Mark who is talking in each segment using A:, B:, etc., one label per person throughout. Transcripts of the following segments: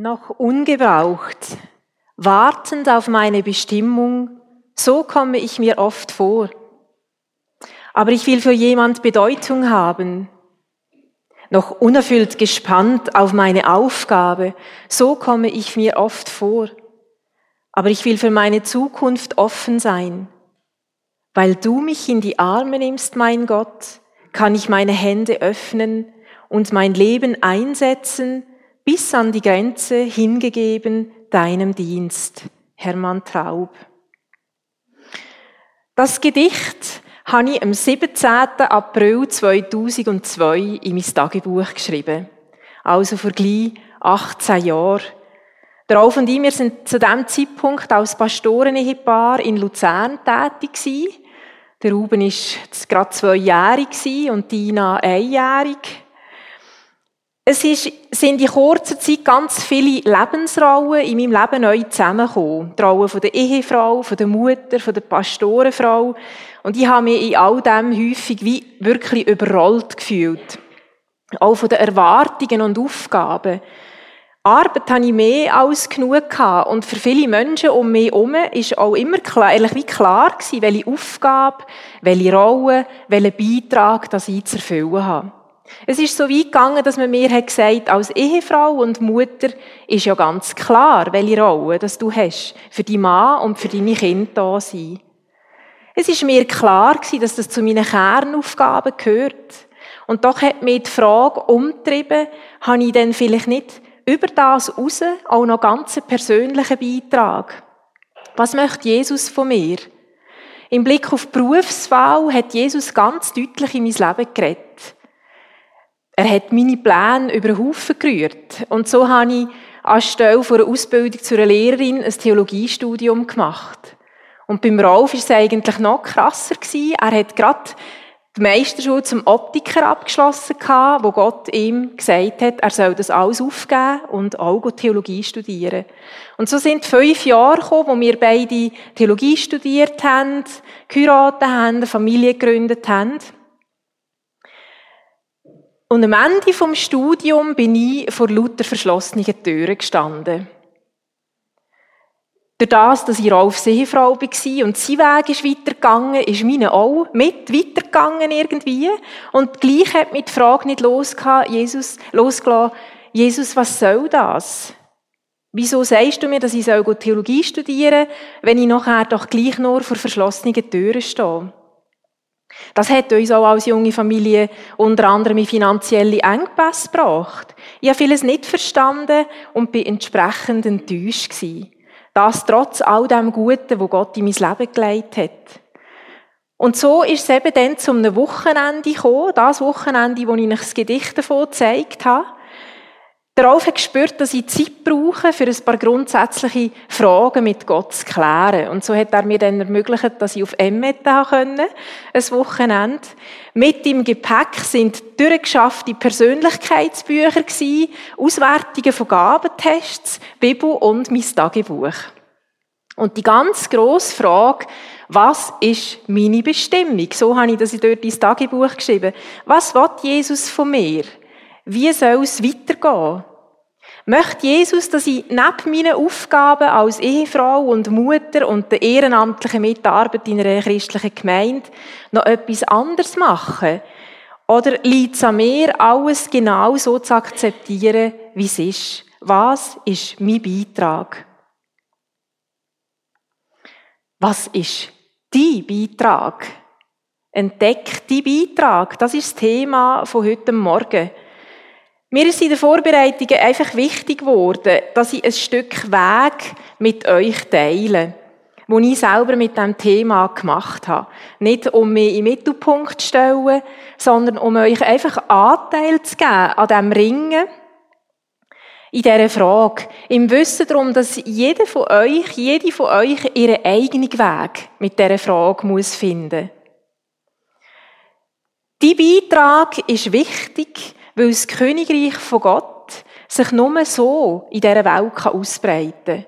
A: noch ungebraucht, wartend auf meine Bestimmung, so komme ich mir oft vor. Aber ich will für jemand Bedeutung haben, noch unerfüllt gespannt auf meine Aufgabe, so komme ich mir oft vor. Aber ich will für meine Zukunft offen sein. Weil du mich in die Arme nimmst, mein Gott, kann ich meine Hände öffnen und mein Leben einsetzen, bis an die Grenze hingegeben deinem Dienst. Hermann Traub. Das Gedicht habe ich am 17. April 2002 in mein Tagebuch geschrieben. Also vor gleich 18 Jahren. Der Rolf und ich, wir sind zu diesem Zeitpunkt als Pastorenehepaar in Luzern tätig. Der Ruben war gerade zweijährig und Dina einjährig. Es ist, sind in kurzer Zeit ganz viele Lebensrollen in meinem Leben neu zusammengekommen. Die Rolle von der Ehefrau, von der Mutter, von der Pastorenfrau. Und ich habe mich in all dem häufig wie wirklich überrollt gefühlt. Auch von den Erwartungen und Aufgaben. Arbeit hatte ich mehr als genug gehabt. Und für viele Menschen um mich herum ist auch immer klar, ehrlich wie klar gewesen, welche Aufgabe, welche Rolle, welchen Beitrag das ich zu erfüllen habe. Es ist so weit gegangen, dass man mir hat gesagt, als Ehefrau und Mutter ist ja ganz klar, welche Rolle dass du hast für die Mann und für deine Kinder da sein. Es ist mir klar gewesen, dass das zu meinen Kernaufgaben gehört. Und doch hat mich die Frage umgetrieben, habe ich denn vielleicht nicht über das raus auch noch ganz einen persönlichen Beitrag? Was möchte Jesus von mir? Im Blick auf die Berufswahl hat Jesus ganz deutlich in mein Leben geredet. Er hat meine Pläne über den Haufen gerührt. Und so habe ich anstelle von einer Ausbildung zu einer Lehrerin ein Theologiestudium gemacht. Und beim Rolf war es eigentlich noch krasser. Er hat gerade die Meisterschule zum Optiker abgeschlossen wo Gott ihm gesagt hat, er soll das alles aufgeben und auch Theologie studieren. Und so sind fünf Jahre gekommen, wo wir beide Theologie studiert haben, geheiratet haben, eine Familie gegründet haben. Und am Ende vom Studium bin ich vor lauter verschlossenen Türen gestanden. Durch das, dass ich Ralf Seefrau war und sein Weg ist weitergegangen, ist meine auch mit weitergegangen irgendwie. Und gleich hat mich die Frage nicht Jesus, losgelassen, Jesus, was soll das? Wieso sagst du mir, dass ich Theologie studieren soll, wenn ich nachher doch gleich nur vor verschlossenen Türen stehe? Das hat uns auch als junge Familie unter anderem in finanzielle Engpässe gebracht. Ich habe vieles nicht verstanden und bin entsprechend enttäuscht. Das trotz all dem Guten, wo Gott in mein Leben gelegt hat. Und so ist es eben dann zum Wochenende gekommen, das Wochenende, wo ich euch das Gedicht davon gezeigt habe. Der Rolf hat gespürt, dass ich Zeit brauche, für ein paar grundsätzliche Fragen mit Gott zu klären. Und so hat er mir dann ermöglicht, dass ich auf Emmet können, ein Wochenende. Mit im Gepäck sind durchgeschaffte Persönlichkeitsbücher gewesen, Auswertungen von Gabentests, Bibel und mein Tagebuch. Und die ganz grosse Frage, was ist meine Bestimmung? So habe ich das dort ins Tagebuch geschrieben. Was will Jesus von mir? Wie soll es weitergehen? Möchte Jesus, dass ich neben meinen Aufgaben als Ehefrau und Mutter und der ehrenamtlichen Mitarbeit in einer christlichen Gemeinde noch etwas anderes mache? Oder liegt es an mir, alles genau so zu akzeptieren, wie es ist? Was ist mein Beitrag? Was ist dein Beitrag? Entdeck dein Beitrag. Das ist das Thema von heute Morgen. Mir ist in der Vorbereitung einfach wichtig geworden, dass ich ein Stück Weg mit euch teile, wo ich selber mit dem Thema gemacht habe. Nicht um mich im Mittelpunkt zu stellen, sondern um euch einfach Anteil zu geben an diesem Ringen, in dieser Frage. Im Wissen darum, dass jeder von euch, jede von euch ihren eigenen Weg mit dieser Frage muss finden. Die Beitrag ist wichtig, weil das Königreich von Gott sich nur so in dieser Welt ausbreiten kann.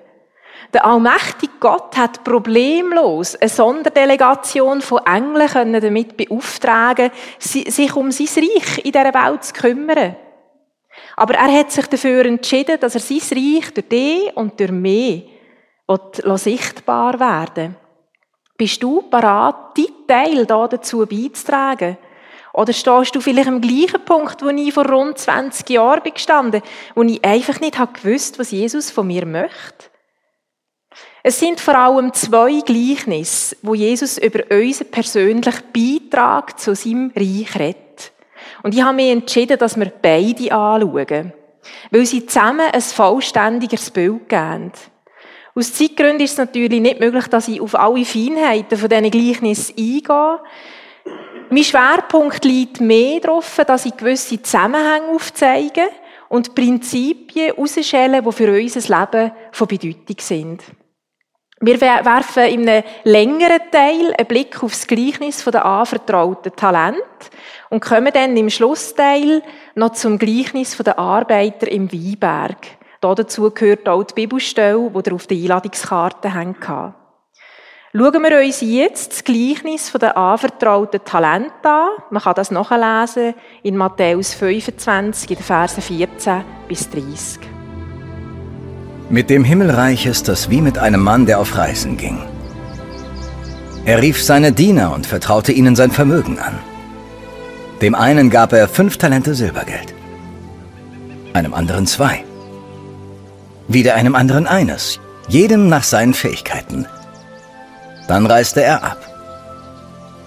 A: Der allmächtige Gott hat problemlos eine Sonderdelegation von Engeln damit beauftragen, sich um sein Reich in dieser Welt zu kümmern. Aber er hat sich dafür entschieden, dass er sein Reich durch dich und durch mich sichtbar werden Bist du parat, deinen Teil dazu beizutragen? Oder stehst du vielleicht am gleichen Punkt, wo ich vor rund 20 Jahren bin gestanden, wo ich einfach nicht gewusst was Jesus von mir möchte? Es sind vor allem zwei Gleichnisse, wo Jesus über unseren persönlichen Beitrag zu seinem Reich redet. Und ich habe mich entschieden, dass wir beide anschauen, weil sie zusammen ein vollständigeres Bild geben. Aus Zeitgründen ist es natürlich nicht möglich, dass ich auf alle Feinheiten von diesen Gleichnissen eingehe. Mein Schwerpunkt liegt mehr darauf, dass ich gewisse Zusammenhänge aufzeige und Prinzipien herausstelle, die für unser Leben von Bedeutung sind. Wir werfen in einem längeren Teil einen Blick auf das Gleichnis der anvertrauten Talent und kommen dann im Schlussteil noch zum Gleichnis der Arbeiter im Weinberg. Dazu gehört auch die Bibelstelle, die ihr auf der Einladungskarte hatten. Schauen wir uns jetzt das Gleichnis den anvertrauten Talenten an. Man kann das nachlesen in Matthäus 25, in den Versen 14 bis 30.
B: Mit dem Himmelreich ist das wie mit einem Mann, der auf Reisen ging. Er rief seine Diener und vertraute ihnen sein Vermögen an. Dem einen gab er fünf Talente Silbergeld, einem anderen zwei, wieder einem anderen eines, jedem nach seinen Fähigkeiten – dann reiste er ab.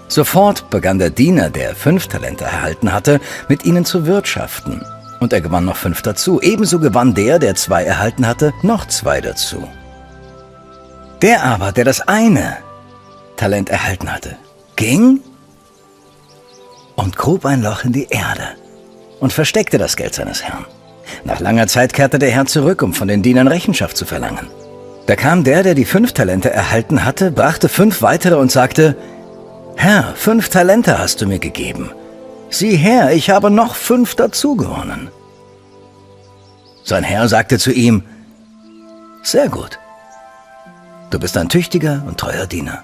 B: Sofort begann der Diener, der fünf Talente erhalten hatte, mit ihnen zu wirtschaften. Und er gewann noch fünf dazu. Ebenso gewann der, der zwei erhalten hatte, noch zwei dazu. Der aber, der das eine Talent erhalten hatte, ging und grub ein Loch in die Erde und versteckte das Geld seines Herrn. Nach langer Zeit kehrte der Herr zurück, um von den Dienern Rechenschaft zu verlangen. Da kam der, der die fünf Talente erhalten hatte, brachte fünf weitere und sagte, Herr, fünf Talente hast du mir gegeben. Sieh her, ich habe noch fünf dazu gewonnen. Sein Herr sagte zu ihm, Sehr gut. Du bist ein tüchtiger und treuer Diener.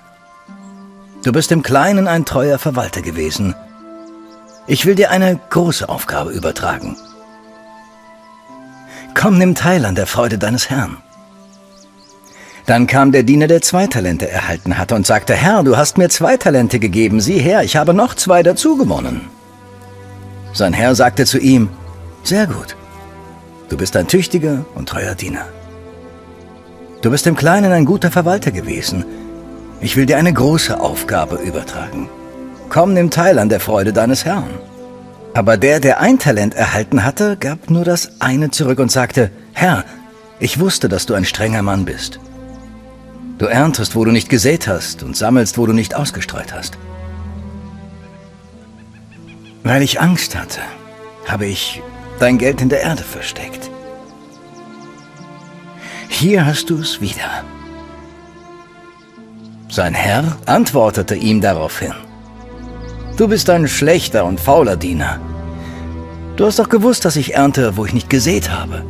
B: Du bist im Kleinen ein treuer Verwalter gewesen. Ich will dir eine große Aufgabe übertragen. Komm, nimm teil an der Freude deines Herrn. Dann kam der Diener, der zwei Talente erhalten hatte und sagte, Herr, du hast mir zwei Talente gegeben, sieh her, ich habe noch zwei dazu gewonnen. Sein Herr sagte zu ihm, sehr gut, du bist ein tüchtiger und treuer Diener. Du bist im Kleinen ein guter Verwalter gewesen. Ich will dir eine große Aufgabe übertragen. Komm, nimm teil an der Freude deines Herrn. Aber der, der ein Talent erhalten hatte, gab nur das eine zurück und sagte, Herr, ich wusste, dass du ein strenger Mann bist. Du erntest, wo du nicht gesät hast und sammelst, wo du nicht ausgestreut hast. Weil ich Angst hatte, habe ich dein Geld in der Erde versteckt. Hier hast du es wieder. Sein Herr antwortete ihm daraufhin. Du bist ein schlechter und fauler Diener. Du hast doch gewusst, dass ich ernte, wo ich nicht gesät habe.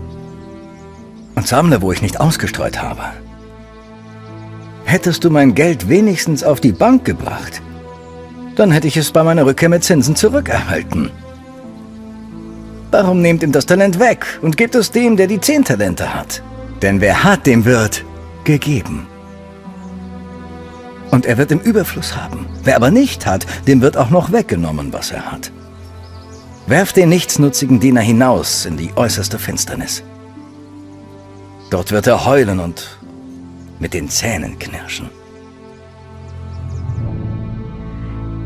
B: Und sammle, wo ich nicht ausgestreut habe. Hättest du mein Geld wenigstens auf die Bank gebracht, dann hätte ich es bei meiner Rückkehr mit Zinsen zurückerhalten. Warum nehmt ihm das Talent weg und gebt es dem, der die zehn Talente hat? Denn wer hat, dem wird gegeben. Und er wird im Überfluss haben. Wer aber nicht hat, dem wird auch noch weggenommen, was er hat. Werft den nichtsnutzigen Diener hinaus in die äußerste Finsternis. Dort wird er heulen und mit den Zähnen knirschen.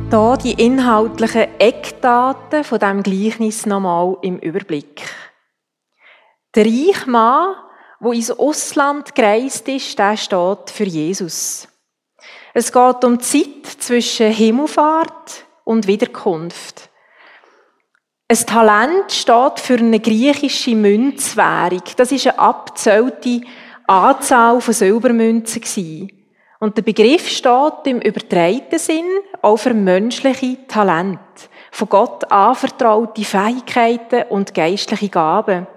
A: Da die inhaltlichen Eckdaten von dem Gleichnis nochmal im Überblick. Der reiche Mann, wo ins Ausland gereist ist, der steht für Jesus. Es geht um die Zeit zwischen Himmelfahrt und Wiederkunft. Ein Talent steht für eine griechische Münzwährung. Das ist eine abzählte Anzahl von Silbermünzen gewesen. Und der Begriff steht im übertreiten Sinn auch für menschliche Talente, von Gott anvertraute Fähigkeiten und geistliche Gaben.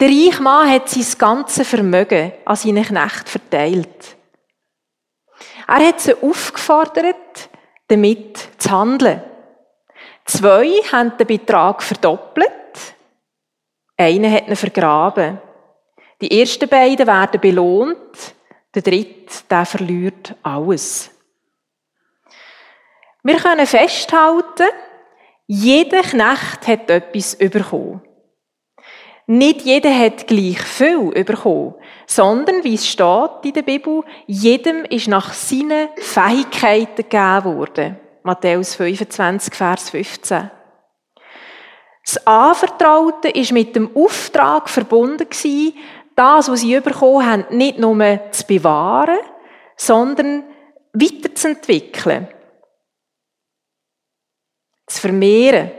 A: Der reiche Mann hat sein ganzes Vermögen an seinen Knecht verteilt. Er hat sie aufgefordert, damit zu handeln. Zwei haben den Betrag verdoppelt Einer hat ihn vergraben. Die ersten beiden werden belohnt, der dritte, der verliert alles. Wir können festhalten, jeder Knecht hat etwas bekommen. Nicht jeder hat gleich viel bekommen, sondern, wie es steht in der Bibel, jedem ist nach seinen Fähigkeiten gegeben worden. Matthäus 25, Vers 15. Das Anvertraute ist mit dem Auftrag verbunden das, was sie bekommen haben, nicht nur zu bewahren, sondern weiterzuentwickeln. Zu vermehren.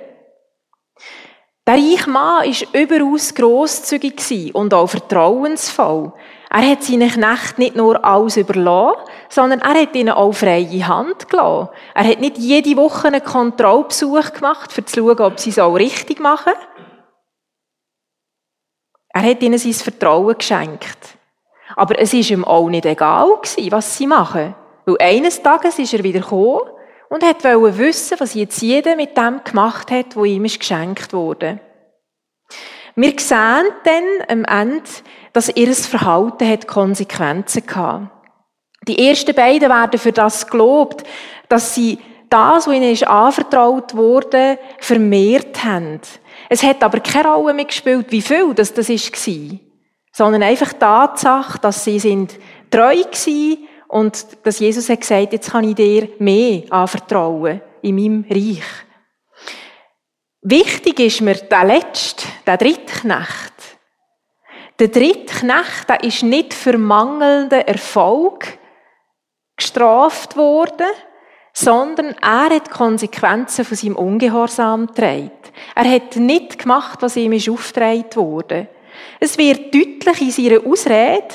A: Der reiche Mann war überaus grosszügig und auch vertrauensvoll. Er hat seinen Knecht nicht nur alles überlassen, sondern er hat ihnen auch freie Hand gelassen. Er hat nicht jede Woche einen Kontrollbesuch gemacht, um zu schauen, ob sie es auch richtig machen. Er hat ihnen sein Vertrauen geschenkt. Aber es ist ihm auch nicht egal was sie machen. Weil eines Tages ist er wieder gekommen und hat wissen, was jetzt jeder mit dem gemacht hat, wo ihm geschenkt wurde. Wir sehen dann am Ende, dass ihr Verhalten hat Konsequenzen hatte. Die ersten beiden werden für das gelobt, dass sie das, was ihnen ist anvertraut wurde, vermehrt haben. Es hat aber keine Rolle mehr gespielt, wie viel das, war. Sondern einfach die Tatsache, dass sie sind treu waren und dass Jesus hat gesagt, jetzt kann ich dir mehr anvertrauen in meinem Reich. Wichtig ist mir der letzte, der dritte Knecht. Der dritte Knecht, der ist nicht für mangelnden Erfolg gestraft worden, sondern er hat Konsequenzen von seinem Ungehorsam getragen. Er hat nicht gemacht, was ihm ist aufgetragen wurde. Es wird deutlich in seiner Ausrede,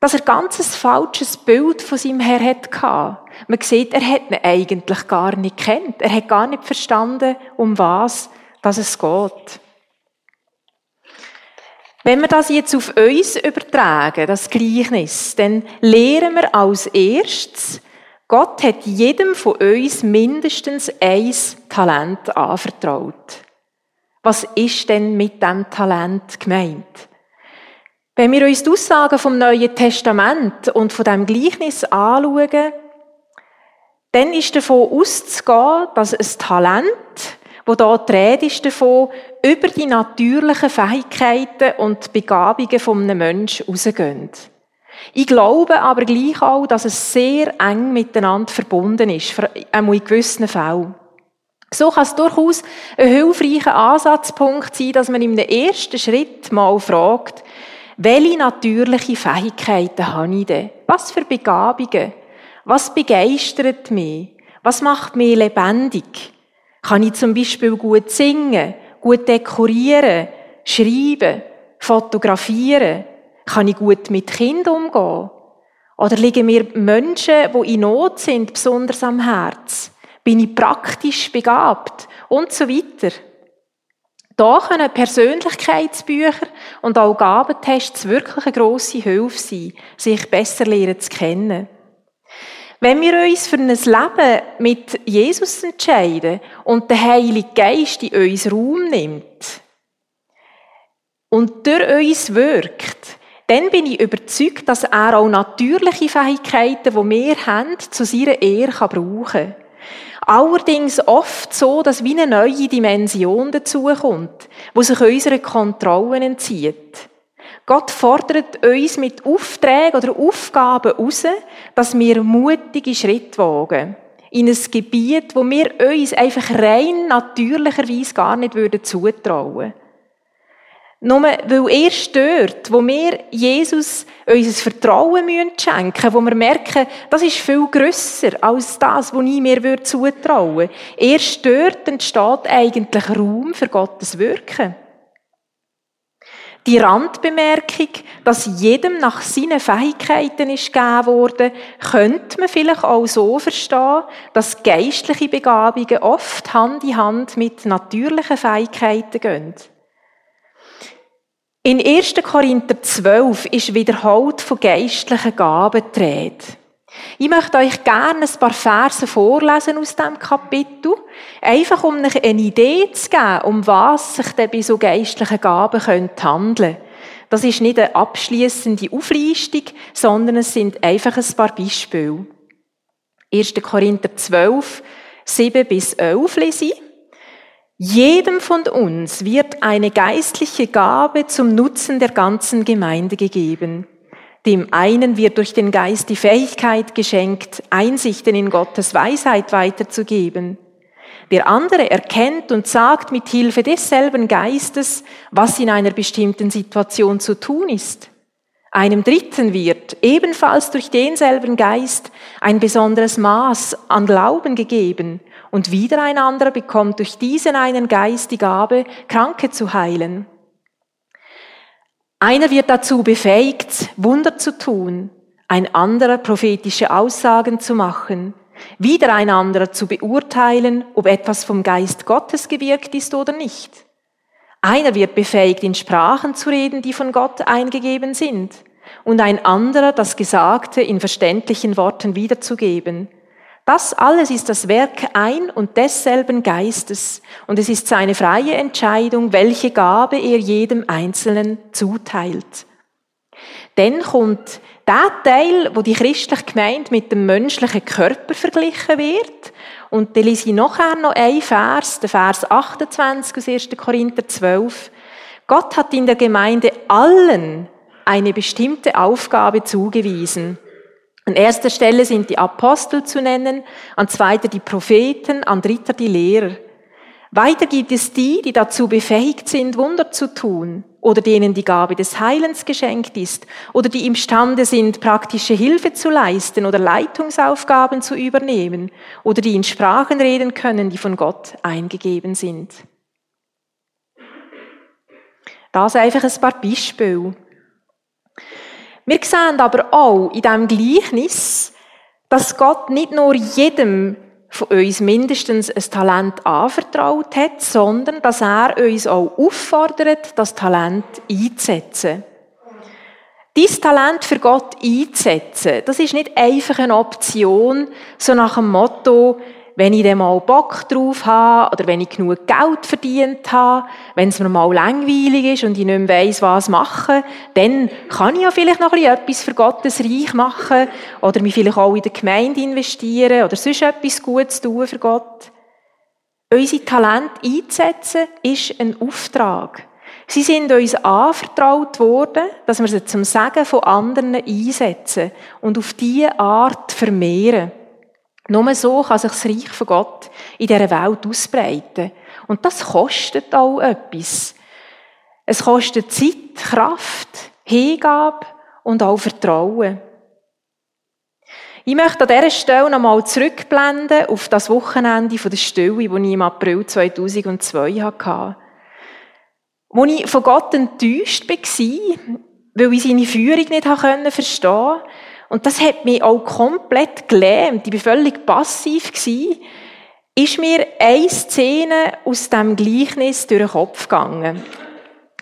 A: dass er ganz ein falsches Bild von seinem Herr hatte. Man sieht, er hat ihn eigentlich gar nicht kennt. Er hat gar nicht verstanden, um was dass es geht. Wenn wir das jetzt auf uns übertragen, das Gleichnis, dann lehren wir als erstes, Gott hat jedem von uns mindestens ein Talent anvertraut. Was ist denn mit dem Talent gemeint? Wenn wir uns die Aussagen vom Neuen Testament und von dem Gleichnis anschauen, dann ist davon auszugehen, dass ein Talent, wo da die ist davon, über die natürlichen Fähigkeiten und Begabungen von einem Menschen rausgehen. Ich glaube aber gleich auch, dass es sehr eng miteinander verbunden ist, einmal in gewissen Fällen. So kann es durchaus ein hilfreicher Ansatzpunkt sein, dass man im ersten Schritt mal fragt, welche natürliche Fähigkeiten habe ich denn? Was für Begabungen? Was begeistert mich? Was macht mich lebendig? Kann ich zum Beispiel gut singen, gut dekorieren, schreiben, fotografieren? Kann ich gut mit Kindern umgehen? Oder liegen mir Menschen, die in Not sind, besonders am Herz? Bin ich praktisch begabt? Und so weiter. Da können Persönlichkeitsbücher und auch Gabentests wirklich eine grosse Hilfe sein, sich besser lernen zu kennen. Wenn wir uns für ein Leben mit Jesus entscheiden und der Heilige Geist in uns Raum nimmt und durch uns wirkt, dann bin ich überzeugt, dass er auch natürliche Fähigkeiten, die wir haben, zu seiner Ehre brauchen kann. Allerdings oft so, dass wie eine neue Dimension dazukommt, wo sich unsere Kontrollen entzieht. Gott fordert uns mit Aufträgen oder Aufgaben heraus, dass wir mutige Schritte wagen. In ein Gebiet, wo wir uns einfach rein natürlicherweise gar nicht zutrauen würden. Nur weil er stört, wo wir Jesus unser Vertrauen schenken müssen, wo wir merken, das ist viel grösser als das, was ich mir zutrauen würde. Er stört, entsteht eigentlich Raum für Gottes Wirken. Die Randbemerkung, dass jedem nach seinen Fähigkeiten ist gegeben wurde, könnte man vielleicht auch so verstehen, dass geistliche Begabungen oft Hand in Hand mit natürlichen Fähigkeiten gehen. In 1. Korinther 12 ist wiederholt von geistlichen Gaben die Ich möchte euch gerne ein paar Verse vorlesen aus dem Kapitel, einfach um euch eine Idee zu geben, um was sich denn bei so geistlichen Gaben könnte handeln. Das ist nicht eine abschließende Auflistung, sondern es sind einfach ein paar Beispiele. 1. Korinther 12, 7 bis 11 lese ich. Jedem von uns wird eine geistliche Gabe zum Nutzen der ganzen Gemeinde gegeben. Dem einen wird durch den Geist die Fähigkeit geschenkt, Einsichten in Gottes Weisheit weiterzugeben. Der andere erkennt und sagt mit Hilfe desselben Geistes, was in einer bestimmten Situation zu tun ist. Einem Dritten wird ebenfalls durch denselben Geist ein besonderes Maß an Glauben gegeben und wieder ein anderer bekommt durch diesen einen Geist die Gabe, Kranke zu heilen. Einer wird dazu befähigt, Wunder zu tun, ein anderer prophetische Aussagen zu machen, wieder ein anderer zu beurteilen, ob etwas vom Geist Gottes gewirkt ist oder nicht. Einer wird befähigt, in Sprachen zu reden, die von Gott eingegeben sind, und ein anderer das Gesagte in verständlichen Worten wiederzugeben. Das alles ist das Werk ein und desselben Geistes und es ist seine freie Entscheidung, welche Gabe er jedem Einzelnen zuteilt. Dann kommt der Teil, wo die christliche Gemeinde mit dem menschlichen Körper verglichen wird. Und dann lese ich nachher noch einen Vers, den Vers 28 aus 1. Korinther 12. Gott hat in der Gemeinde allen eine bestimmte Aufgabe zugewiesen. An erster Stelle sind die Apostel zu nennen, an zweiter die Propheten, an dritter die Lehrer. Weiter gibt es die, die dazu befähigt sind, Wunder zu tun, oder denen die Gabe des Heilens geschenkt ist, oder die imstande sind, praktische Hilfe zu leisten oder Leitungsaufgaben zu übernehmen, oder die in Sprachen reden können, die von Gott eingegeben sind. Das einfach ein paar Beispiele. Wir sehen aber auch in diesem Gleichnis, dass Gott nicht nur jedem von uns mindestens ein Talent anvertraut hat, sondern dass er uns auch auffordert, das Talent einzusetzen. Dies Talent für Gott einzusetzen, das ist nicht einfach eine Option, so nach dem Motto, wenn ich dann mal Bock drauf habe oder wenn ich genug Geld verdient habe, wenn es mir mal langweilig ist und ich nicht mehr weiss, was machen, dann kann ich ja vielleicht noch etwas für Gottes Reich machen oder mich vielleicht auch in der Gemeinde investieren oder sonst etwas Gutes tun für Gott. Unsere Talente einzusetzen, ist ein Auftrag. Sie sind uns anvertraut worden, dass wir sie zum Segen von anderen einsetzen und auf diese Art vermehren. Nur so kann sich das Reich von Gott in dieser Welt ausbreiten. Und das kostet auch etwas. Es kostet Zeit, Kraft, Hingabe und auch Vertrauen. Ich möchte an dieser Stelle nochmal zurückblenden auf das Wochenende der Stille, das ich im April 2002 hatte. Wo ich von Gott enttäuscht war, weil ich seine Führung nicht verstehen konnte und das hat mich auch komplett gelähmt. Ich war völlig passiv. Ist mir eine Szene aus dem Gleichnis durch den Kopf gegangen.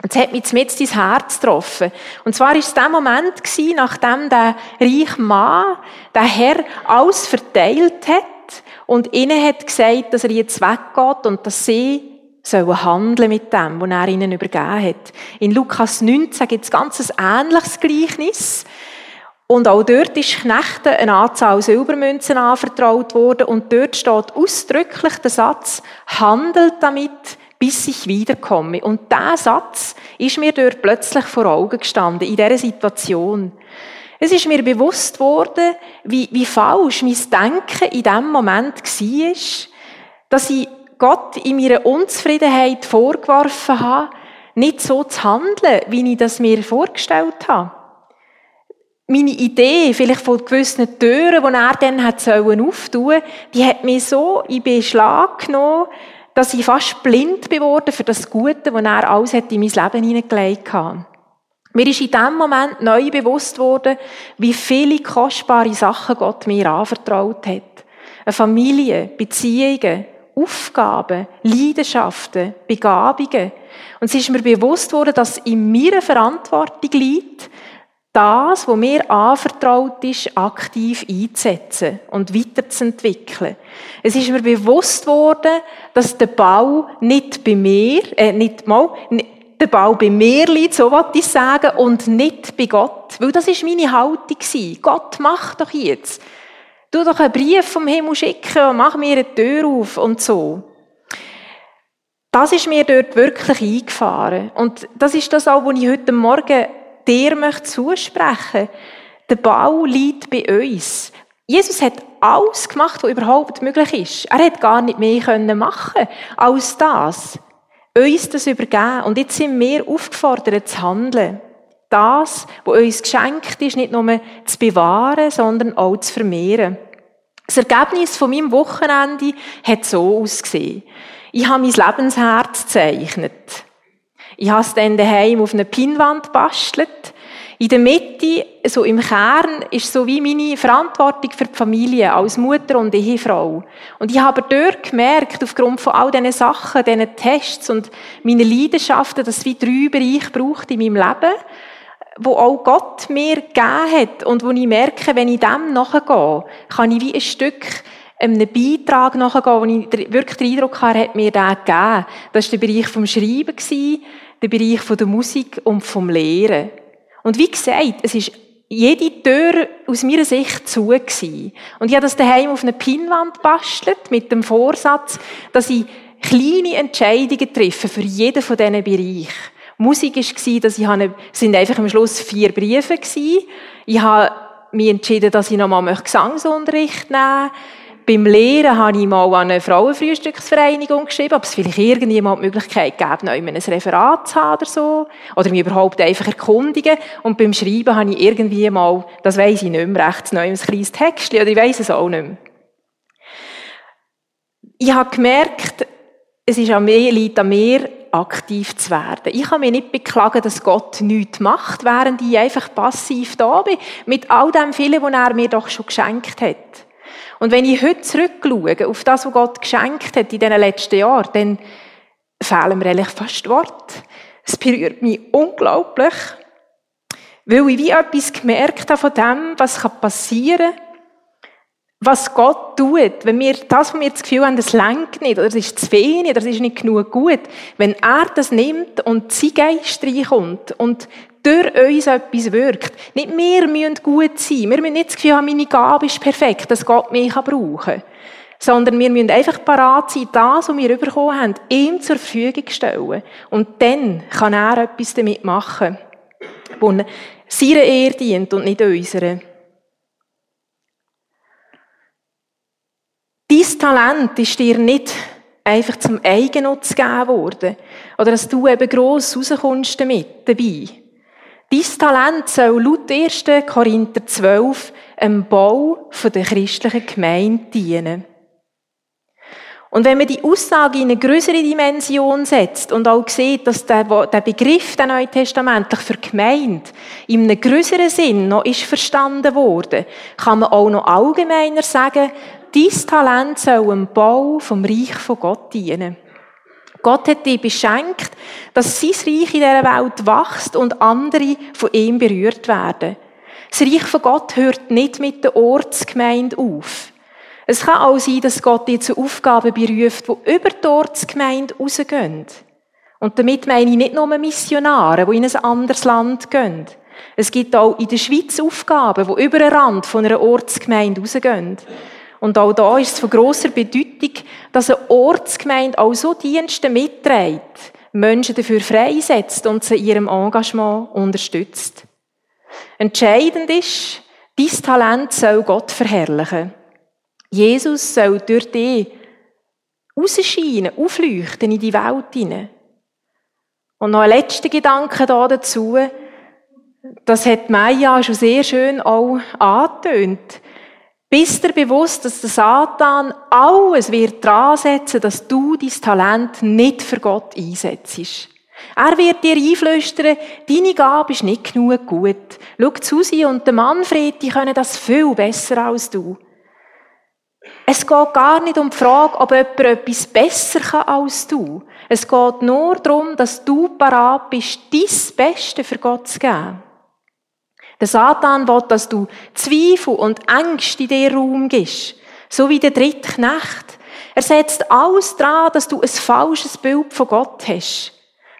A: Und es hat mich mit ins Herz getroffen. Und zwar war es der Moment, nachdem der reiche Mann, der Herr, alles verteilt hat und ihnen hat gesagt, dass er jetzt weggeht und dass sie sollen handeln mit dem, was er ihnen übergeben hat. In Lukas 19 gibt es ganz ein ähnliches Gleichnis. Und auch dort ist Knechten eine Anzahl Silbermünzen anvertraut worden und dort steht ausdrücklich der Satz, handelt damit, bis ich wiederkomme. Und dieser Satz ist mir dort plötzlich vor Augen gestanden, in dieser Situation. Es ist mir bewusst worden, wie, wie falsch mein Denken in diesem Moment war, dass ich Gott in meiner Unzufriedenheit vorgeworfen habe, nicht so zu handeln, wie ich das mir vorgestellt habe meine Idee, vielleicht von gewissen Türen, die er dann hat sollen die hat mich so in Beschlag genommen, dass ich fast blind geworden für das Gute, was er alles in mein Leben hineingelegt hat. Mir ist in dem Moment neu bewusst worden, wie viele kostbare Sachen Gott mir anvertraut hat. Eine Familie, Beziehungen, Aufgaben, Leidenschaften, Begabungen. Und es ist mir bewusst worden, dass in meiner Verantwortung liegt, das, was mir anvertraut ist, aktiv einzusetzen und weiterzuentwickeln. Es ist mir bewusst worden, dass der Bau nicht bei mir, äh, nicht mal, der Bau bei mir liegt, so wollte ich sagen, und nicht bei Gott. Weil das ist meine Haltung. Gott, mach doch jetzt. Du doch einen Brief vom Himmel schicken und mach mir eine Tür auf und so. Das ist mir dort wirklich eingefahren. Und das ist das auch, was ich heute Morgen dir möchte zusprechen. Der Bau liegt bei uns. Jesus hat alles gemacht, was überhaupt möglich ist. Er hat gar nicht mehr machen können als das. Uns das übergeben. Und jetzt sind wir aufgefordert zu handeln. Das, was uns geschenkt ist, nicht nur zu bewahren, sondern auch zu vermehren. Das Ergebnis von meinem Wochenende hat so ausgesehen. Ich habe mein Lebensherz gezeichnet. Ich habe es dann daheim auf einer Pinnwand gebastelt. In der Mitte, so im Kern, ist so wie meine Verantwortung für die Familie als Mutter und Ehefrau. Und ich habe dort gemerkt, aufgrund von all diesen Sachen, diesen Tests und meinen Leidenschaften, dass es wie drei Bereiche braucht in meinem Leben, wo auch Gott mir gegeben hat und wo ich merke, wenn ich dem nachgehe, kann ich wie ein Stück einem Beitrag nachgehen, wo ich wirklich den Eindruck habe, er hat mir den gegeben. Das war der Bereich vom Schreiben, der Bereich der Musik und vom Lehren. Und wie gesagt, es ist jede Tür aus meiner Sicht zu. Und ich habe das daheim auf einer Pinnwand bastelt mit dem Vorsatz, dass ich kleine Entscheidungen treffe für jeden von diesen Bereichen. Musik war, dass ich habe, sind einfach am Schluss vier Briefe gewesen. Ich habe mich entschieden, dass ich nochmal Gesangsunterricht nehmen möchte. Beim Lehren habe ich mal an eine Frauenfrühstücksvereinigung geschrieben, ob es vielleicht irgendjemand die Möglichkeit gäbe, noch ein Referat zu haben oder so. Oder mich überhaupt einfach erkundigen. Und beim Schreiben habe ich irgendwie mal, das weiss ich nicht mehr recht, noch ein kleines Textchen, oder ich weiss es auch nicht mehr. Ich habe gemerkt, es ist an mir, liegt an mir, aktiv zu werden. Ich kann mich nicht beklagen, dass Gott nichts macht, während ich einfach passiv da bin, mit all dem vielen, was er mir doch schon geschenkt hat. Und wenn ich heute zurückschaue auf das, was Gott geschenkt hat in diesen letzten Jahren, dann fehlen mir eigentlich fast Worte. Es berührt mich unglaublich, weil ich wie etwas gemerkt habe von dem, was passieren kann, was Gott tut, wenn wir das, was wir das Gefühl haben, das lenkt nicht, oder es ist zu wenig, oder es ist nicht genug gut, wenn er das nimmt und sein Geist reinkommt und durch uns etwas wirkt. Nicht wir müssen gut sein. Wir müssen nicht das Gefühl haben, meine Gabe ist perfekt, dass Gott mich brauchen kann. Sondern wir müssen einfach parat sein, das, was wir bekommen haben, ihm zur Verfügung stellen. Und dann kann er etwas damit machen, wo seiner Ehre dient und nicht unserer. Dein Talent ist dir nicht einfach zum Eigennutz gegeben worden. Oder dass du eben gross rauskommst damit, dabei. Dein Talent soll laut 1. Korinther 12 einem Bau der christlichen Gemeinde dienen. Und wenn man die Aussage in eine größere Dimension setzt und auch sieht, dass der, Begriff der Neutestamentlich für Gemeinde in einem größeren Sinn noch ist verstanden worden, kann man auch noch allgemeiner sagen, dein Talent soll dem Bau vom Reich von Gott dienen. Gott hat dir beschenkt, dass sein Reich in dieser Welt wächst und andere von ihm berührt werden. Das Reich von Gott hört nicht mit der Ortsgemeinde auf. Es kann auch sein, dass Gott dir zu Aufgaben beruft, die über die Ortsgemeinde rausgehen. Und damit meine ich nicht nur Missionare, die in ein anderes Land gehen. Es gibt auch in der Schweiz Aufgaben, die über den Rand von einer Ortsgemeinde rausgehen. Und auch da ist es von grosser Bedeutung, dass eine Ortsgemeinde auch so Dienste mitträgt, Menschen dafür freisetzt und sie in ihrem Engagement unterstützt. Entscheidend ist, dein Talent soll Gott verherrlichen. Jesus soll durch dich rausscheinen, aufleuchten in die Welt hinein. Und noch ein letzter Gedanke da dazu. Das hat Maya schon sehr schön auch angetönt. Bist dir bewusst, dass der Satan alles wird dran setzen, dass du dein Talent nicht für Gott einsetzt? Er wird dir einflüstern, deine Gabe ist nicht genug gut. Schau, Susi und der Manfred, die können das viel besser als du. Es geht gar nicht um die Frage, ob jemand etwas besser kann als du. Es geht nur darum, dass du parat bist, dein Beste für Gott zu geben. Der Satan will, dass du Zweifel und Ängste in dir Raum gibst. So wie der dritte Knecht. Er setzt alles daran, dass du ein falsches Bild von Gott hast.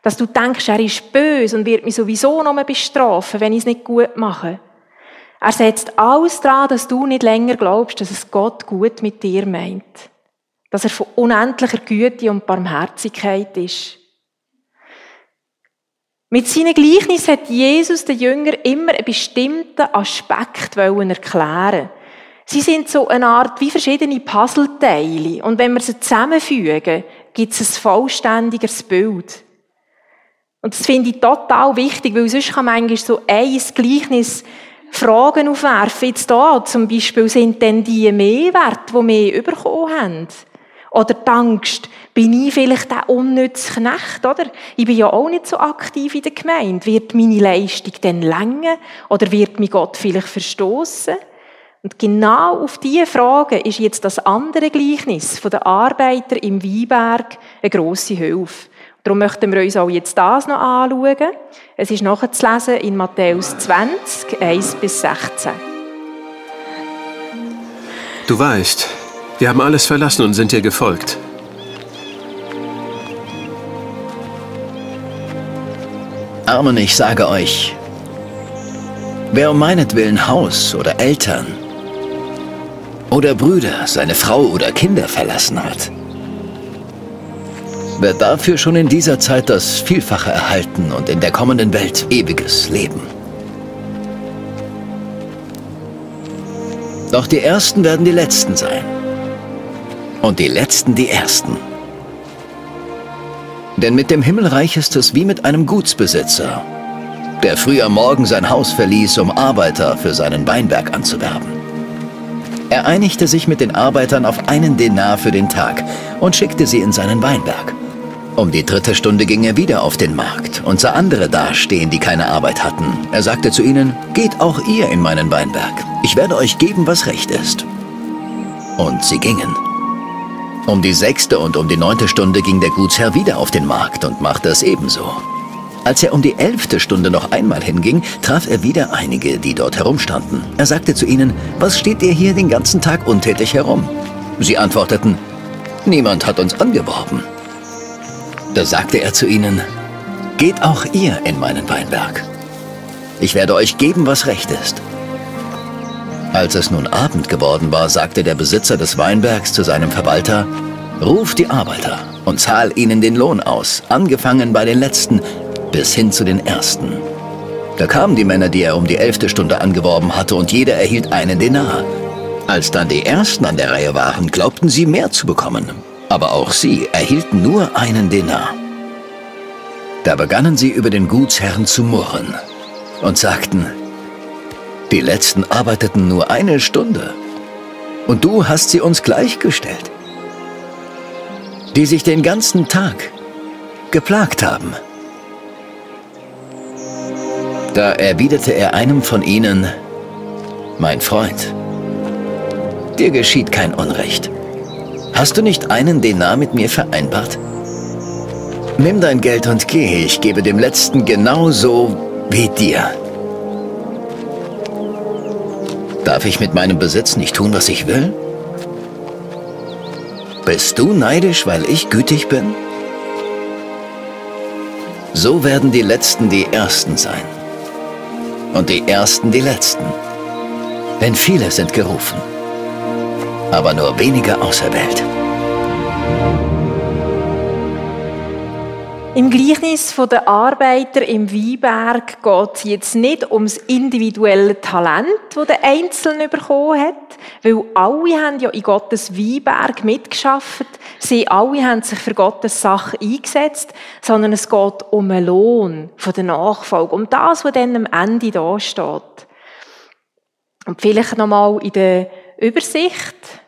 A: Dass du denkst, er ist böse und wird mich sowieso noch bestrafen, wenn ich es nicht gut mache. Er setzt alles daran, dass du nicht länger glaubst, dass es Gott gut mit dir meint. Dass er von unendlicher Güte und Barmherzigkeit ist. Mit seinen Gleichnissen hat Jesus den Jünger immer einen bestimmten Aspekt erklären Sie sind so eine Art wie verschiedene Puzzleteile. Und wenn wir sie zusammenfügen, gibt es ein vollständigeres Bild. Und das finde ich total wichtig, weil sonst kann man eigentlich so ein Gleichnis Fragen aufwerfen. Jetzt da zum Beispiel, sind denn die mehr wert, die mehr bekommen haben? Oder die Angst, bin ich vielleicht der unnütze Knecht, oder? Ich bin ja auch nicht so aktiv in der Gemeinde. Wird meine Leistung denn länger? Oder wird mich Gott vielleicht verstoßen? Und genau auf diese Frage ist jetzt das andere Gleichnis von den Arbeiter im Weinberg eine grosse Hilfe. Darum möchten wir uns auch jetzt das noch anschauen. Es ist nachzulesen in Matthäus 20, 1 bis 16.
C: Du weißt, wir haben alles verlassen und sind dir gefolgt.
B: Armen, ich sage euch, wer um meinetwillen Haus oder Eltern oder Brüder, seine Frau oder Kinder verlassen hat, wird dafür schon in dieser Zeit das Vielfache erhalten und in der kommenden Welt ewiges Leben. Doch die Ersten werden die Letzten sein. Und die Letzten die Ersten. Denn mit dem Himmelreich ist es wie mit einem Gutsbesitzer, der früh am Morgen sein Haus verließ, um Arbeiter für seinen Weinberg anzuwerben. Er einigte sich mit den Arbeitern auf einen Denar für den Tag und schickte sie in seinen Weinberg. Um die dritte Stunde ging er wieder auf den Markt und sah andere dastehen, die keine Arbeit hatten. Er sagte zu ihnen, geht auch ihr in meinen Weinberg. Ich werde euch geben, was recht ist. Und sie gingen. Um die sechste und um die neunte Stunde ging der Gutsherr wieder auf den Markt und machte es ebenso. Als er um die elfte Stunde noch einmal hinging, traf er wieder einige, die dort herumstanden. Er sagte zu ihnen, was steht ihr hier den ganzen Tag untätig herum? Sie antworteten, niemand hat uns angeworben. Da sagte er zu ihnen, Geht auch ihr in meinen Weinberg. Ich werde euch geben, was recht ist. Als es nun Abend geworden war, sagte der Besitzer des Weinbergs zu seinem Verwalter, Ruf die Arbeiter und zahl ihnen den Lohn aus, angefangen bei den Letzten bis hin zu den Ersten. Da kamen die Männer, die er um die elfte Stunde angeworben hatte, und jeder erhielt einen Denar. Als dann die Ersten an der Reihe waren, glaubten sie mehr zu bekommen aber auch sie erhielten nur einen Denar. Da begannen sie über den Gutsherrn zu murren und sagten, die Letzten arbeiteten nur eine Stunde und du hast sie uns gleichgestellt, die sich den ganzen Tag geplagt haben. Da erwiderte er einem von ihnen, mein Freund, dir geschieht kein Unrecht. Hast du nicht einen Denar mit mir vereinbart? Nimm dein Geld und geh, ich gebe dem Letzten genauso wie dir. Darf ich mit meinem Besitz nicht tun, was ich will? Bist du neidisch, weil ich gütig bin? So werden die Letzten die Ersten sein. Und die Ersten die Letzten. Denn viele sind gerufen aber nur wenige auserwählt.
A: Im Gleichnis der Arbeiter im Weinberg geht es jetzt nicht ums individuelle Talent, das der Einzelne bekommen hat, weil alle haben ja in Gottes Weinberg mitgeschafft, sie alle haben sich für Gottes Sache eingesetzt, sondern es geht um einen Lohn von der Nachfolge, um das, was dann am Ende da steht. Und vielleicht nochmal in der Übersicht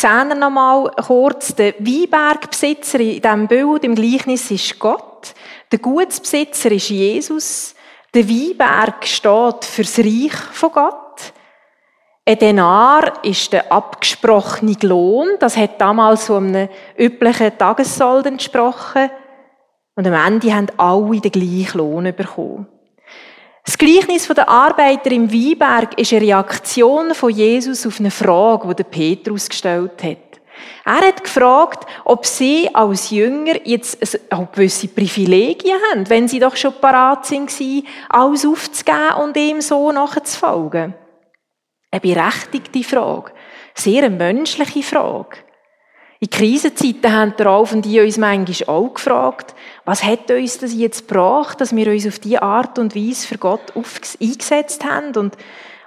A: sehen wir noch mal kurz, der Weinbergbesitzer in diesem Bild, im Gleichnis, ist Gott. Der Gutsbesitzer ist Jesus. Der Weinberg steht für das Reich von Gott. Ein Denar ist der abgesprochene Lohn. Das hat damals so einem üblichen Tagessold entsprochen. Und am Ende haben alle den gleichen Lohn bekommen. Das Gleichnis der Arbeiter im Weinberg ist eine Reaktion von Jesus auf eine Frage, die Petrus gestellt hat. Er hat gefragt, ob sie als Jünger jetzt auch gewisse Privilegien haben, wenn sie doch schon parat sind, alles aufzugeben und ihm so nachzufolgen. Eine berechtigte Frage. Sehr eine menschliche Frage. In Krisenzeiten haben der Ralf und die uns manchmal auch gefragt, was hat uns das jetzt gebracht, dass wir uns auf diese Art und Weise für Gott eingesetzt haben und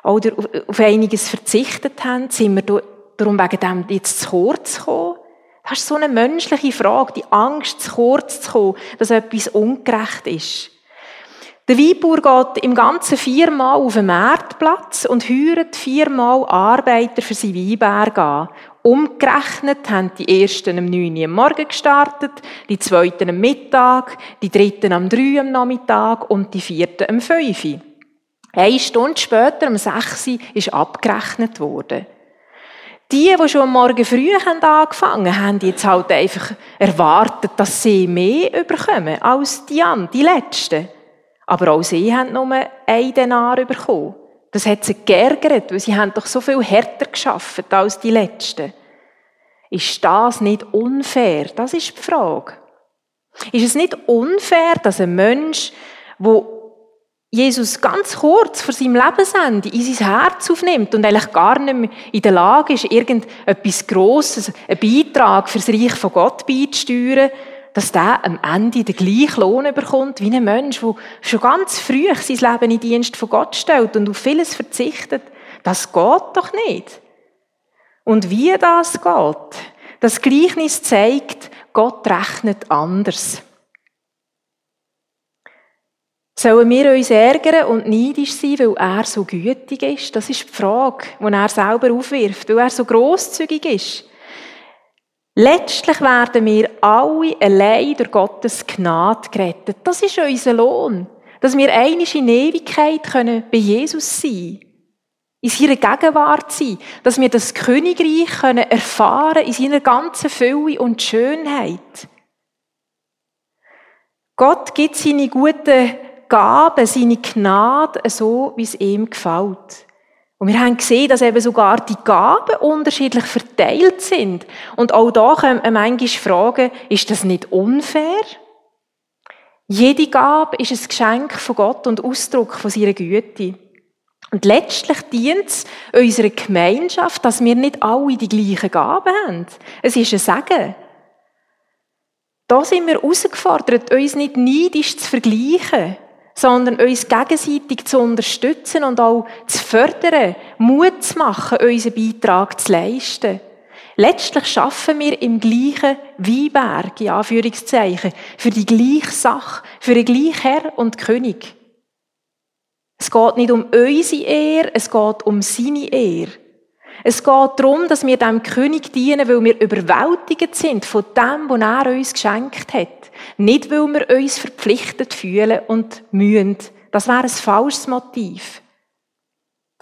A: oder auf einiges verzichtet haben? Sind wir darum wegen dem jetzt zu kurz gekommen? Das ist so eine menschliche Frage, die Angst, zu kurz zu kommen, dass etwas ungerecht ist. Der Weinbauer geht im Ganzen viermal auf den Marktplatz und heuert viermal Arbeiter für seinen Weinberg an. Umgerechnet haben die ersten am 9 Uhr am Morgen gestartet, die zweiten am Mittag, die dritten am 3 Uhr am Nachmittag und die vierten am 5 Uhr. Eine Stunde später, am 6 Uhr, ist abgerechnet worden. Die, die schon am Morgen früh angefangen haben, haben jetzt halt einfach erwartet, dass sie mehr überkommen als die anderen, die Letzten. Aber auch sie haben nur einen Denar bekommen. Das hat sie geärgert, weil sie haben doch so viel härter geschafft als die Letzten. Ist das nicht unfair? Das ist die Frage. Ist es nicht unfair, dass ein Mensch, wo Jesus ganz kurz vor seinem Lebensende in sein Herz aufnimmt und eigentlich gar nicht mehr in der Lage ist, irgendetwas Grosses, einen Beitrag fürs Reich von Gott beizusteuern, dass der am Ende den gleichen Lohn bekommt wie ein Mensch, der schon ganz früh sein Leben in Dienst von Gott stellt und auf vieles verzichtet. Das geht doch nicht. Und wie das geht, das Gleichnis zeigt, Gott rechnet anders. Sollen wir uns ärgern und neidisch sein, weil er so gütig ist? Das ist die Frage, die er selber aufwirft, weil er so großzügig ist. Letztlich werden wir alle allein durch Gottes Gnade gerettet. Das ist unser Lohn. Dass wir einig in Ewigkeit können bei Jesus sein in seiner Gegenwart sein, dass wir das Königreich können erfahren in seiner ganzen Fülle und Schönheit. Gott gibt seine guten Gaben, seine Gnade so, wie es ihm gefällt. Und wir haben gesehen, dass eben sogar die Gaben unterschiedlich verteilt sind. Und auch da können wir manchmal fragen, ist das nicht unfair? Jede Gabe ist ein Geschenk von Gott und Ausdruck von seiner Güte. Und letztlich dient es unserer Gemeinschaft, dass wir nicht alle die gleichen Gaben haben. Es ist ein Segen. Da sind wir herausgefordert, uns nicht neidisch zu vergleichen sondern uns gegenseitig zu unterstützen und auch zu fördern, Mut zu machen, unseren Beitrag zu leisten. Letztlich schaffen wir im gleichen Weinberg, in Anführungszeichen, für die gleiche Sache, für den gleichen Herr und König. Es geht nicht um unsere Ehre, es geht um seine Ehre. Es geht darum, dass wir dem König dienen, weil wir überwältigt sind von dem, was er uns geschenkt hat. Nicht, weil wir uns verpflichtet fühlen und mühen. Das wäre ein falsches Motiv.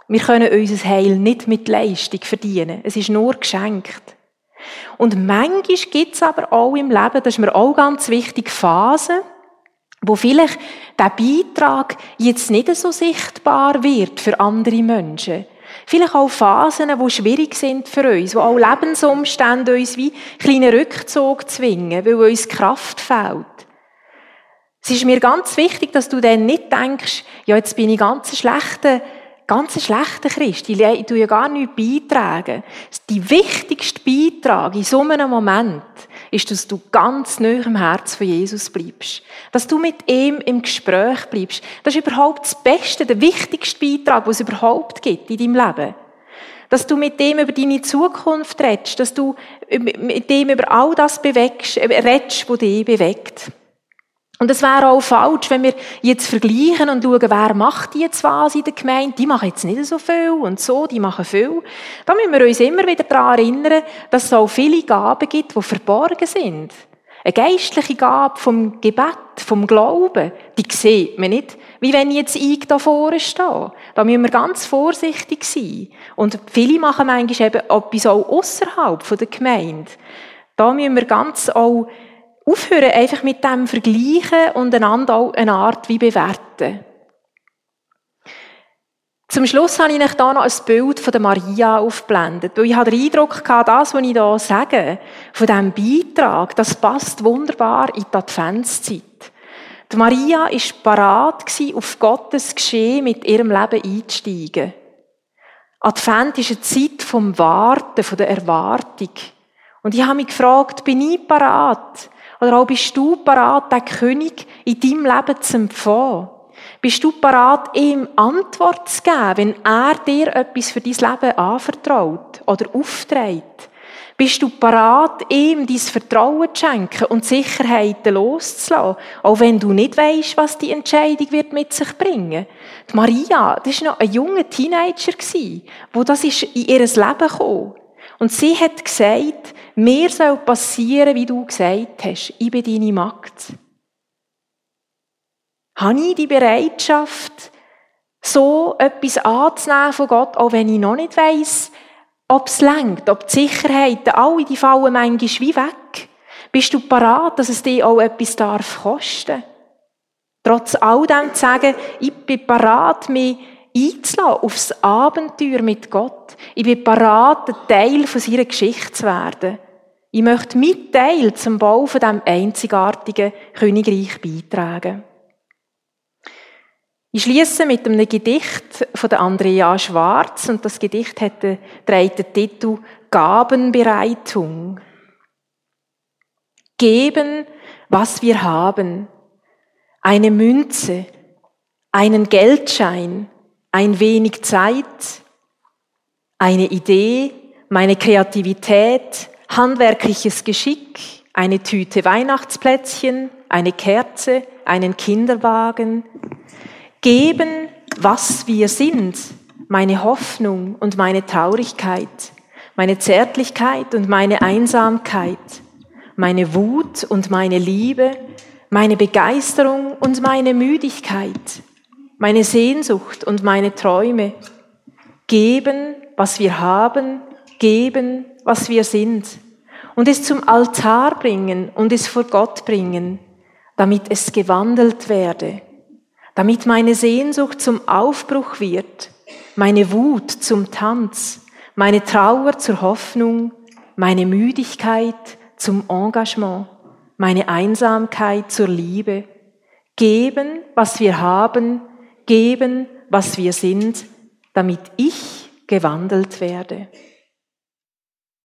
A: Wir können unser Heil nicht mit Leistung verdienen. Es ist nur geschenkt. Und manchmal gibt es aber auch im Leben, das ist mir auch ganz wichtig, Phasen, wo vielleicht der Beitrag jetzt nicht so sichtbar wird für andere Menschen. Vielleicht auch Phasen, die schwierig sind für uns, wo auch Lebensumstände uns wie kleinen Rückzug zwingen, weil uns Kraft fehlt. Es ist mir ganz wichtig, dass du dann nicht denkst, ja, jetzt bin ich ganz schlechter, ganz schlechter Christ. Ich tue ja gar nichts beitragen. Die wichtigste Beitrag in so einem Moment ist, dass du ganz nah im Herz von Jesus bleibst. Dass du mit ihm im Gespräch bleibst. Das ist überhaupt das Beste, der wichtigste Beitrag, was es überhaupt gibt in deinem Leben. Dass du mit dem über deine Zukunft redest, dass du mit dem über all das bewegst, äh, redest, was dich bewegt. Und es wäre auch falsch, wenn wir jetzt vergleichen und schauen, wer macht jetzt was in der Gemeinde. Die machen jetzt nicht so viel und so, die machen viel. Da müssen wir uns immer wieder daran erinnern, dass es auch viele Gaben gibt, die verborgen sind. Eine geistliche Gabe vom Gebet, vom Glauben, die sieht man nicht, wie wenn jetzt ich da vorne stehe. Da müssen wir ganz vorsichtig sein. Und viele machen manchmal eben etwas auch außerhalb der Gemeinde. Da müssen wir ganz auch aufhören, einfach mit dem vergleichen und einander auch eine Art wie bewerten. Zum Schluss habe ich euch hier noch ein Bild von der Maria aufgeblendet. Weil ich habe den Eindruck gehabt, das, was ich hier sage, von diesem Beitrag, das passt wunderbar in die Adventszeit. Die Maria war parat, auf Gottes Geschehen mit ihrem Leben einzusteigen. Advent ist eine Zeit vom Warten, von der Erwartung. Und ich habe mich gefragt, bin ich parat? Oder auch bist du parat, den König in deinem Leben zu empfangen? Bist du parat, ihm Antwort zu geben, wenn er dir etwas für dein Leben anvertraut oder aufträgt? Bist du parat, ihm dein Vertrauen zu schenken und Sicherheiten loszulassen, auch wenn du nicht weißt, was die Entscheidung wird mit sich bringen? Die Maria, das war noch ein junger Teenager, wo das in ihr Leben kam. Und sie hat gesagt, mir soll passieren, wie du gesagt hast, ich bin deine Magd. Habe ich die Bereitschaft, so etwas anzunehmen von Gott, auch wenn ich noch nicht weiss, ob es längt, ob die Sicherheiten, alle die fallen manchmal wie weg. Bist du parat, dass es dir auch etwas darf kosten? Trotz all dem zu sagen, ich bin parat, mich einzulassen aufs Abenteuer mit Gott. Ich bin parat, ein Teil von seiner Geschichte zu werden. Ich möchte mit Teil zum Bau von diesem einzigartigen Königreich beitragen. Ich schließe mit einem Gedicht von Andrea Schwarz und das Gedicht hat den, den Titel Gabenbereitung. Geben, was wir haben. Eine Münze, einen Geldschein, ein wenig Zeit, eine Idee, meine Kreativität, handwerkliches Geschick, eine Tüte Weihnachtsplätzchen, eine Kerze, einen Kinderwagen, Geben, was wir sind, meine Hoffnung und meine Traurigkeit, meine Zärtlichkeit und meine Einsamkeit, meine Wut und meine Liebe, meine Begeisterung und meine Müdigkeit, meine Sehnsucht und meine Träume. Geben, was wir haben, geben, was wir sind. Und es zum Altar bringen und es vor Gott bringen, damit es gewandelt werde damit meine Sehnsucht zum Aufbruch wird, meine Wut zum Tanz, meine Trauer zur Hoffnung, meine Müdigkeit zum Engagement, meine Einsamkeit zur Liebe. Geben, was wir haben, geben, was wir sind, damit ich gewandelt werde.